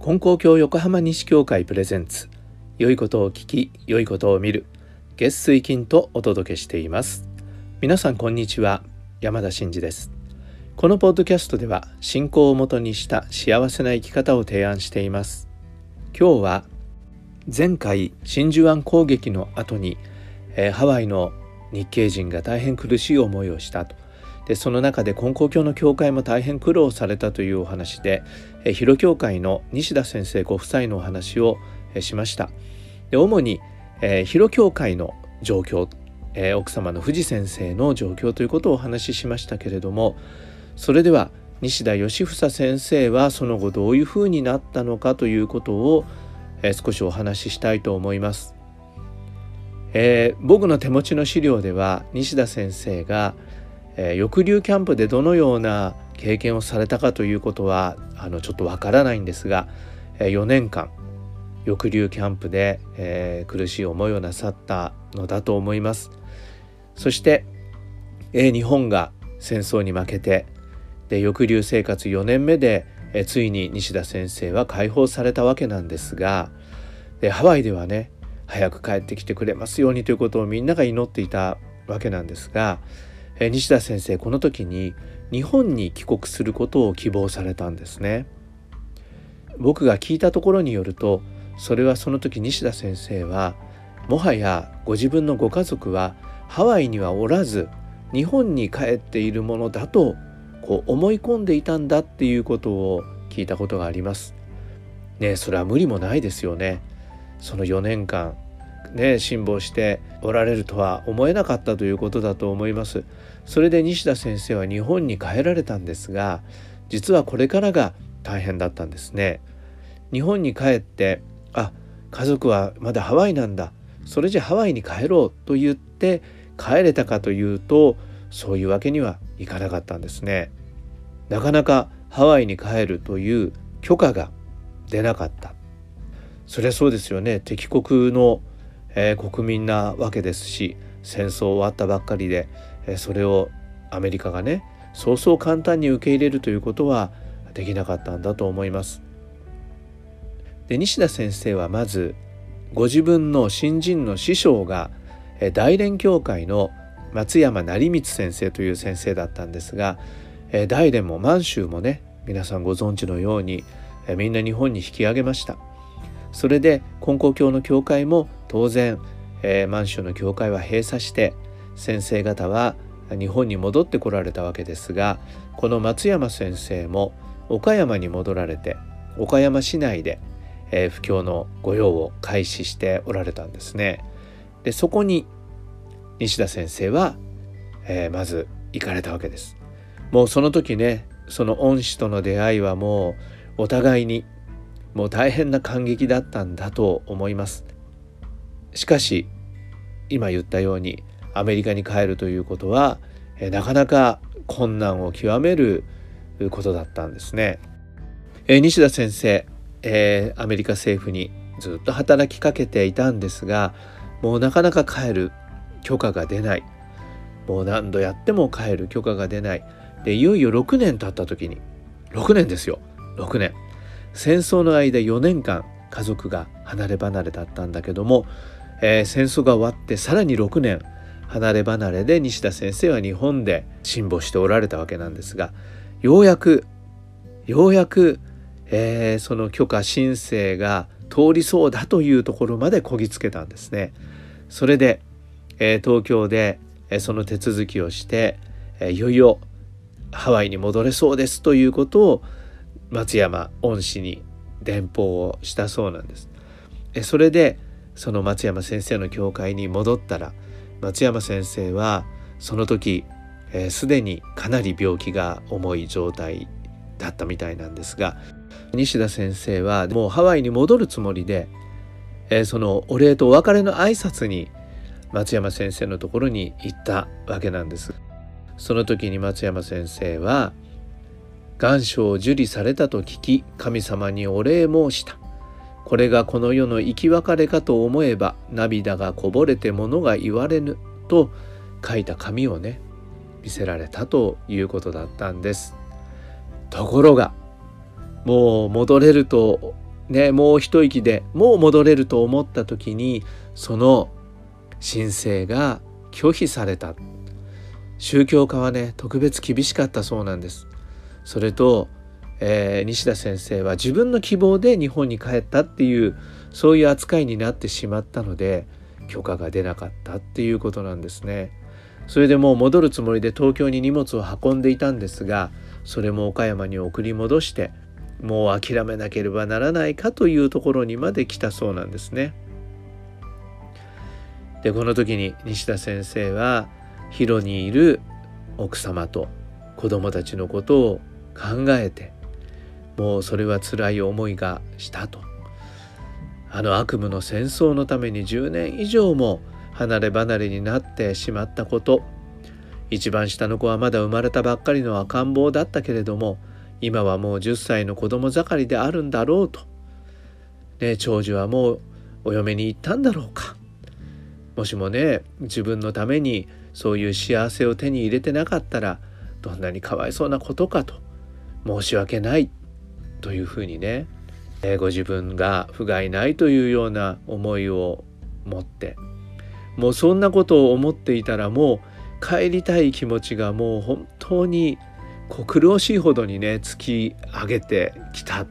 金光教横浜西教会プレゼンツ。良いことを聞き良いことを見る。月水金とお届けしています。皆さんこんにちは。山田真嗣です。このポッドキャストでは信仰をもとにした幸せな生き方を提案しています。今日は前回真珠湾攻撃の後に、えー、ハワイの日系人が大変苦しい思いをしたと。でその中で金光教の教会も大変苦労されたというお話で広教会の西田先生ご夫妻のお話をしましたで主に、えー、広教会の状況、えー、奥様の藤先生の状況ということをお話ししましたけれどもそれでは西田義房先生はその後どういうふうになったのかということを、えー、少しお話ししたいと思います。えー、僕の手持ちの資料では西田先生がえー、抑留キャンプでどのような経験をされたかということはあのちょっとわからないんですが、えー、4年間抑留キャンプで、えー、苦しい思いをなさったのだと思います。そして、えー、日本が戦争に負けてで抑留生活4年目で、えー、ついに西田先生は解放されたわけなんですがでハワイではね早く帰ってきてくれますようにということをみんなが祈っていたわけなんですがえ西田先生この時に日本に帰国することを希望されたんですね僕が聞いたところによるとそれはその時西田先生はもはやご自分のご家族はハワイにはおらず日本に帰っているものだとこう思い込んでいたんだっていうことを聞いたことがあります。ねそれは無理もないですよね。その4年間ね辛抱しておられるとは思えなかったということだと思います。それで西田先生は日本に帰られたんですが実はこれからが大変だったんですね。日本に帰ってあ家族はまだハワイなんだ。それじゃハワイに帰ろうと言って帰れたかというとそういうわけにはいかなかったんですね。なかなかハワイに帰るという許可が出なかった。そりゃそうですよね。敵国のえー、国民なわけですし戦争終わったばっかりで、えー、それをアメリカがねそうそう簡単に受け入れるということはできなかったんだと思います。で西田先生はまずご自分の新人の師匠が大連教会の松山成光先生という先生だったんですが大連も満州もね皆さんご存知のようにみんな日本に引き上げました。それで金光教の教会も当然、えー、満州の教会は閉鎖して先生方は日本に戻ってこられたわけですがこの松山先生も岡山に戻られて岡山市内で、えー、布教の御用を開始しておられたんですね。でそこに西田先生は、えー、まず行かれたわけです。もうその時ねその恩師との出会いはもうお互いにもう大変な感激だったんだと思いますしかし今言ったようにアメリカに帰るということはなかなか困難を極めることだったんですね。え西田先生、えー、アメリカ政府にずっと働きかけていたんですがもうなかなか帰る許可が出ない。もう何度やっても帰る許可が出ない。でいよいよ6年経った時に6年ですよ。6年。戦争の間4年間家族が離れ離れだったんだけども、えー、戦争が終わってさらに6年離れ離れで西田先生は日本で辛抱しておられたわけなんですがようやくようやく、えー、その許可申請が通りそうだというところまでこぎつけたんですね。それで、えー、東京で、え、その手続きをして、えいよいよハワイに戻れそうですということを松山恩師に伝報をしたそうなんです。えそれでその松山先生の教会に戻ったら松山先生はその時すで、ー、にかなり病気が重い状態だったみたいなんですが西田先生はもうハワイに戻るつもりで、えー、そのお礼とお別れの挨拶に松山先生のところに行ったわけなんです。その時に松山先生は「願書を受理されたと聞き神様にお礼申した。これがこの世の生き別れかと思えば涙がこぼれてものが言われぬと書いた紙をね見せられたということだったんです。ところがもう戻れるとねもう一息でもう戻れると思った時にその申請が拒否された宗教家はね特別厳しかったそうなんですそれと、えー、西田先生は自分の希望で日本に帰ったっていうそういう扱いになってしまったので許可が出なかったっていうことなんですねそれでもう戻るつもりで東京に荷物を運んでいたんですがそれも岡山に送り戻してもう諦めなければならないかというところにまで来たそうなんですね。でこの時に西田先生は広にいる奥様と子供たちのことを考えてもうそれは辛い思いがしたと。あの悪夢の戦争のために10年以上も離れ離れになってしまったこと。一番下の子はまだ生まれたばっかりの赤ん坊だったけれども今はもう10歳の子供盛りであるんだろうと、ね、長寿はもうお嫁に行ったんだろうか。もしもね自分のためにそういう幸せを手に入れてなかったらどんなにかわいそうなことかと申し訳ない。というふうにね、えご自分が不甲斐ないというような思いを持ってもうそんなことを思っていたらもう帰りたい気持ちがもう本当にこう苦しいほどにね突き上げてきた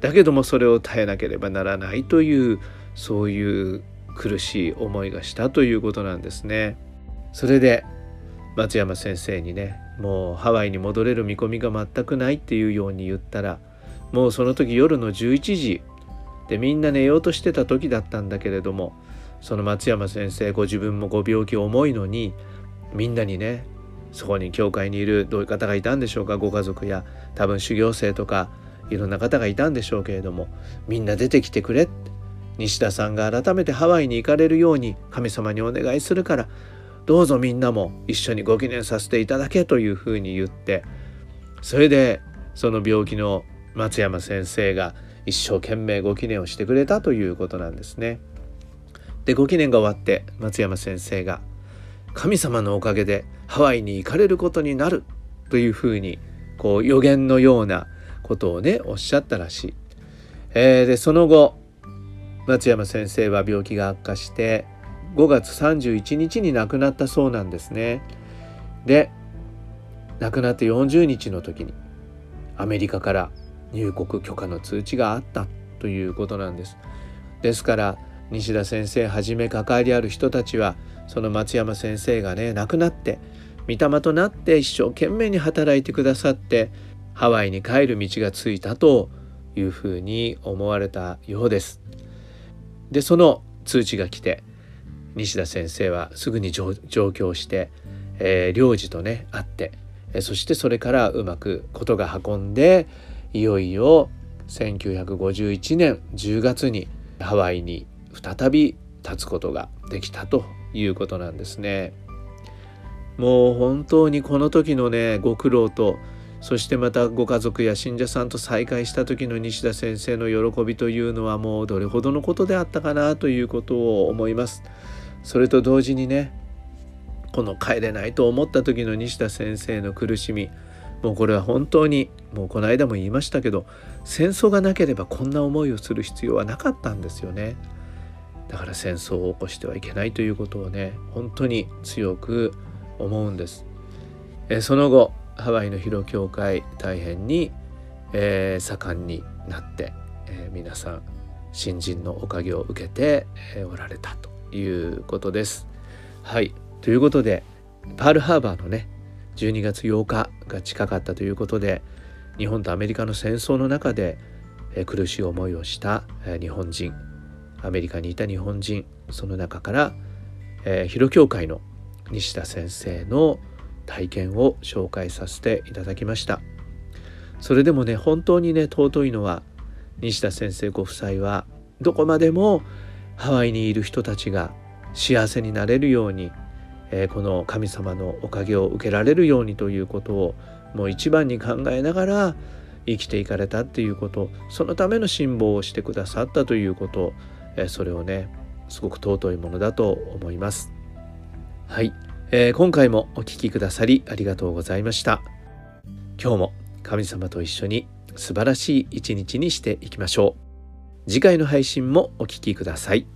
だけどもそれを耐えなければならないというそういう苦しい思いがしたということなんですね。それで松山先生にねもうハワイに戻れる見込みが全くないっていうように言ったらもうその時夜の11時。でみんな寝ようとしてた時だったんだけれどもその松山先生ご自分もご病気重いのにみんなにねそこに教会にいるどういう方がいたんでしょうかご家族や多分修行生とかいろんな方がいたんでしょうけれどもみんな出てきてくれ。って西田さんが改めてハワイに行かれるように神様にお願いするからどうぞみんなも一緒にご記念させていただけというふうに言ってそれでその病気の松山先生が一生懸命ご記念をしてくれたということなんですね。でご記念が終わって松山先生が「神様のおかげでハワイに行かれることになる」というふうにこう予言のようなことをねおっしゃったらしい。えー、でその後松山先生は病気が悪化して5月31日に亡くなったそうなんですね。で亡くなって40日の時にアメリカから入国許可の通知があったということなんです。ですから西田先生はじめ関わりある人たちはその松山先生がね亡くなって御霊となって一生懸命に働いてくださってハワイに帰る道がついたというふうに思われたようです。でその通知が来て西田先生はすぐに上京して、えー、領事とね会って、そしてそれからうまくことが運んでいよいよ1951年10月にハワイに再び立つことができたということなんですね。もう本当にこの時のねご苦労とそしてまたご家族や信者さんと再会した時の西田先生の喜びというのはもうどれほどのことであったかなということを思います。それと同時にねこの帰れないと思った時の西田先生の苦しみもうこれは本当にもうこの間も言いましたけど戦争がなければこんな思いをする必要はなかったんですよね。だから戦争を起こしてはいけないということをね本当に強く思うんです。えその後ハワイの広教会大変に、えー、盛んになって、えー、皆さん新人のおかげを受けて、えー、おられたということです。はいということでパールハーバーのね12月8日が近かったということで日本とアメリカの戦争の中で、苦しい思いをした、日本人アメリカにいた日本人その中から、え、広教会の西田先生の体験を紹介させていただきました。それでもね本当にね尊いのは西田先生ご夫妻はどこまでもハワイにいる人たちが幸せになれるように、え、この神様のおかげを受けられるようにということをもう一番に考えながら生きていかれたっていうことそのための辛抱をしてくださったということ、え、それをねすごく尊いものだと思います。はい。えー、今回もお聴きくださりありがとうございました。今日も神様と一緒に素晴らしい一日にしていきましょう。次回の配信もお聴きください。